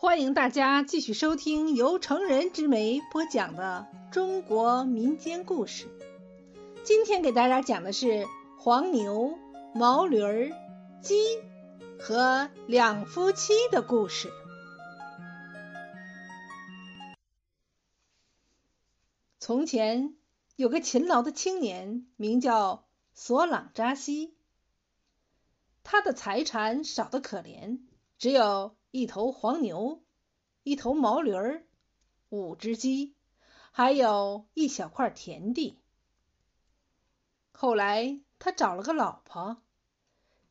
欢迎大家继续收听由成人之美播讲的中国民间故事。今天给大家讲的是黄牛、毛驴儿、鸡和两夫妻的故事。从前有个勤劳的青年，名叫索朗扎西。他的财产少得可怜，只有一头黄牛，一头毛驴儿，五只鸡，还有一小块田地。后来他找了个老婆，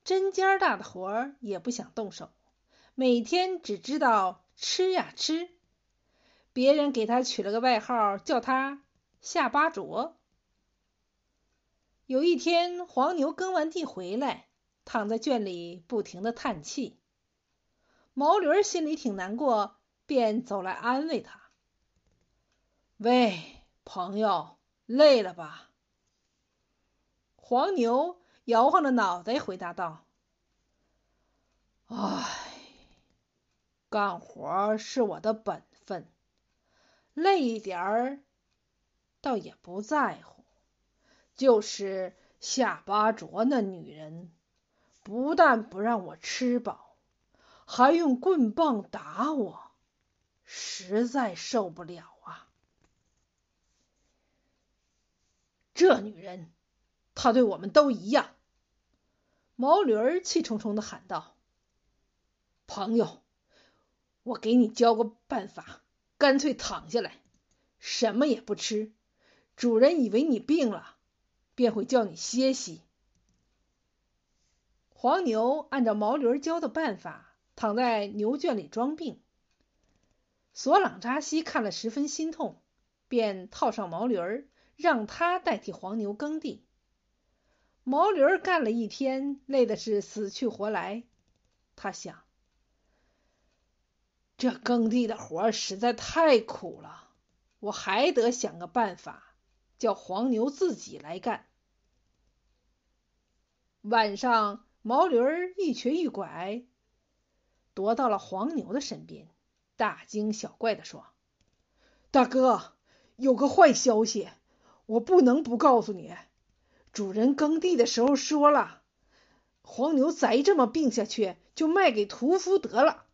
针尖大的活儿也不想动手，每天只知道吃呀吃。别人给他取了个外号，叫他下巴啄。有一天，黄牛耕完地回来。躺在圈里，不停的叹气。毛驴心里挺难过，便走来安慰他：“喂，朋友，累了吧？”黄牛摇晃着脑袋回答道：“唉，干活是我的本分，累一点儿倒也不在乎。就是下巴啄那女人。”不但不让我吃饱，还用棍棒打我，实在受不了啊！这女人，她对我们都一样。毛驴儿气冲冲的喊道：“朋友，我给你教个办法，干脆躺下来，什么也不吃。主人以为你病了，便会叫你歇息。”黄牛按照毛驴教的办法躺在牛圈里装病。索朗扎西看了十分心痛，便套上毛驴儿，让他代替黄牛耕地。毛驴儿干了一天，累的是死去活来。他想，这耕地的活实在太苦了，我还得想个办法，叫黄牛自己来干。晚上。毛驴儿一瘸一拐，踱到了黄牛的身边，大惊小怪的说：“大哥，有个坏消息，我不能不告诉你。主人耕地的时候说了，黄牛再这么病下去，就卖给屠夫得了。”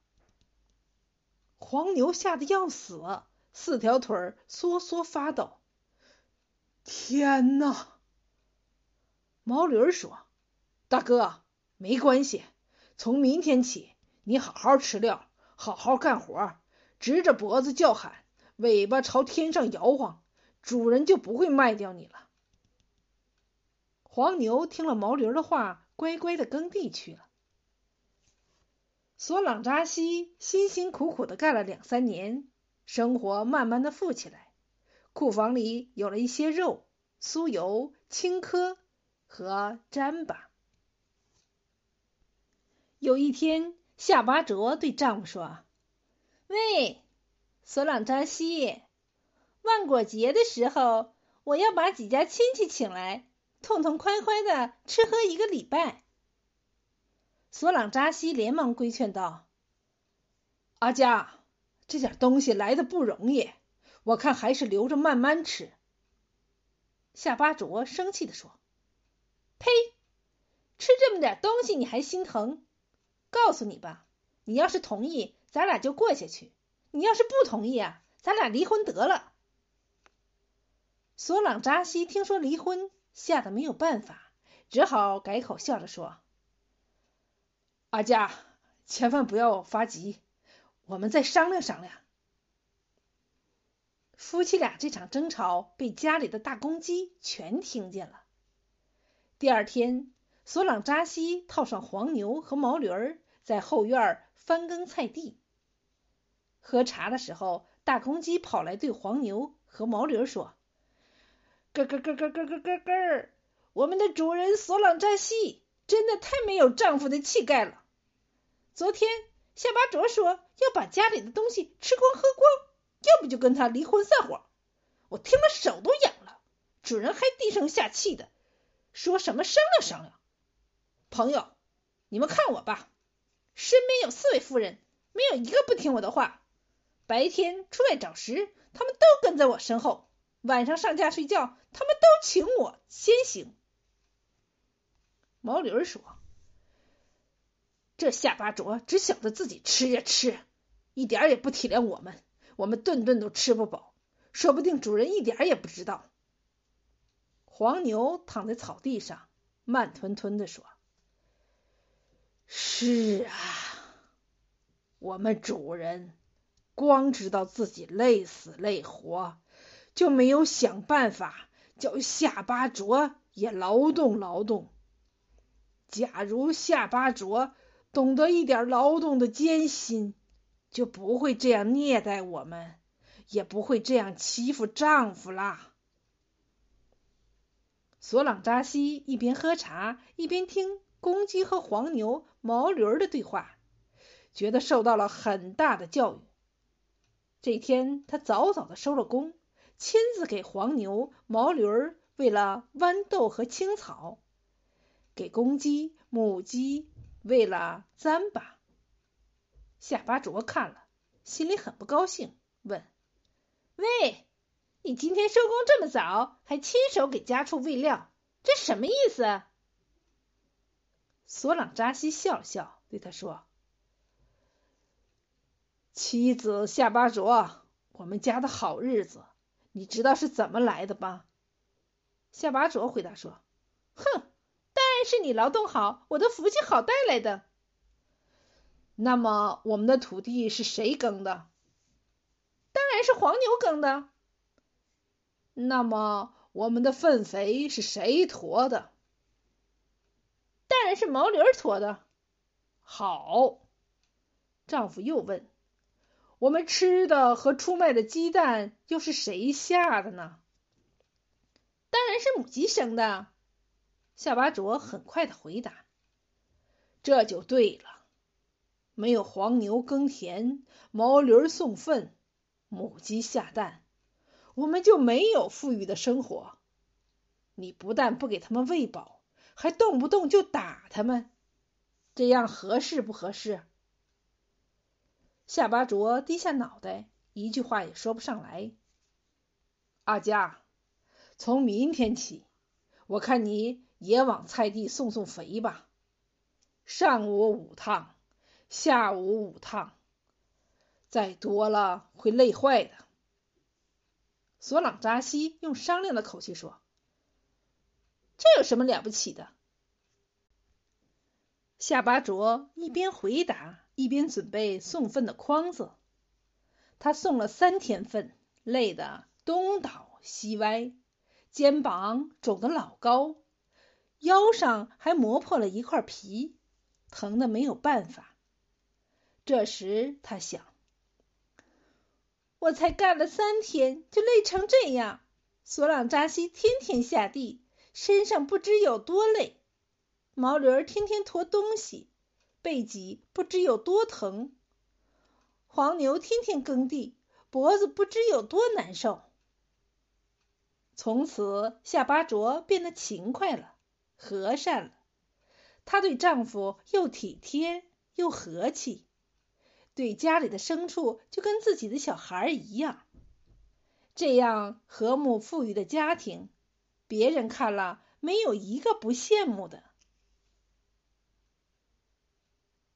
黄牛吓得要死，四条腿缩缩发抖。天哪！毛驴儿说：“大哥。”没关系，从明天起，你好好吃料，好好干活，直着脖子叫喊，尾巴朝天上摇晃，主人就不会卖掉你了。黄牛听了毛驴的话，乖乖的耕地去了。索朗扎西辛辛苦苦的干了两三年，生活慢慢的富起来，库房里有了一些肉、酥油、青稞和糌粑。有一天，夏巴卓对丈夫说：“喂，索朗扎西，万果节的时候，我要把几家亲戚请来，痛痛快快的吃喝一个礼拜。”索朗扎西连忙规劝道：“阿佳，这点东西来的不容易，我看还是留着慢慢吃。”夏巴卓生气的说：“呸！吃这么点东西你还心疼？”告诉你吧，你要是同意，咱俩就过下去；你要是不同意啊，咱俩离婚得了。索朗扎西听说离婚，吓得没有办法，只好改口笑着说：“阿佳，千万不要发急，我们再商量商量。”夫妻俩这场争吵被家里的大公鸡全听见了。第二天，索朗扎西套上黄牛和毛驴儿。在后院翻耕菜地，喝茶的时候，大公鸡跑来对黄牛和毛驴说：“咯咯咯咯咯咯咯咯！我们的主人索朗扎西真的太没有丈夫的气概了。昨天夏巴卓说要把家里的东西吃光喝光，要不就跟他离婚散伙。我听了手都痒了。主人还低声下气的说什么商量商量。朋友，你们看我吧。”身边有四位夫人，没有一个不听我的话。白天出来找食，他们都跟在我身后；晚上上架睡觉，他们都请我先行。毛驴儿说：“这下巴啄只晓得自己吃呀吃，一点也不体谅我们。我们顿顿都吃不饱，说不定主人一点也不知道。”黄牛躺在草地上，慢吞吞的说：“是啊，我们主人。”光知道自己累死累活，就没有想办法叫夏巴卓也劳动劳动。假如夏巴卓懂得一点劳动的艰辛，就不会这样虐待我们，也不会这样欺负丈夫啦。索朗扎西一边喝茶，一边听公鸡和黄牛、毛驴的对话，觉得受到了很大的教育。这天，他早早的收了工，亲自给黄牛、毛驴儿喂了豌豆和青草，给公鸡、母鸡喂了糌粑。夏巴卓看了，心里很不高兴，问：“喂，你今天收工这么早，还亲手给家畜喂料，这什么意思？”索朗扎西笑了笑，对他说。妻子夏巴卓，我们家的好日子，你知道是怎么来的吧？夏巴卓回答说：“哼，当然是你劳动好，我的福气好带来的。”那么，我们的土地是谁耕的？当然是黄牛耕的。那么，我们的粪肥是谁驮的？当然是毛驴驮的。好，丈夫又问。我们吃的和出卖的鸡蛋又是谁下的呢？当然是母鸡生的。夏巴卓很快的回答：“这就对了。没有黄牛耕田，毛驴送粪，母鸡下蛋，我们就没有富裕的生活。你不但不给他们喂饱，还动不动就打他们，这样合适不合适？”夏巴卓低下脑袋，一句话也说不上来。阿佳，从明天起，我看你也往菜地送送肥吧。上午五趟，下午五趟，再多了会累坏的。索朗扎西用商量的口气说：“这有什么了不起的？”夏巴卓一边回答。一边准备送粪的筐子，他送了三天粪，累得东倒西歪，肩膀肿得老高，腰上还磨破了一块皮，疼得没有办法。这时他想：我才干了三天，就累成这样。索朗扎西天天下地，身上不知有多累；毛驴儿天天驮东西。背脊不知有多疼，黄牛天天耕地，脖子不知有多难受。从此，夏巴卓变得勤快了，和善了。她对丈夫又体贴又和气，对家里的牲畜就跟自己的小孩一样。这样和睦富裕的家庭，别人看了没有一个不羡慕的。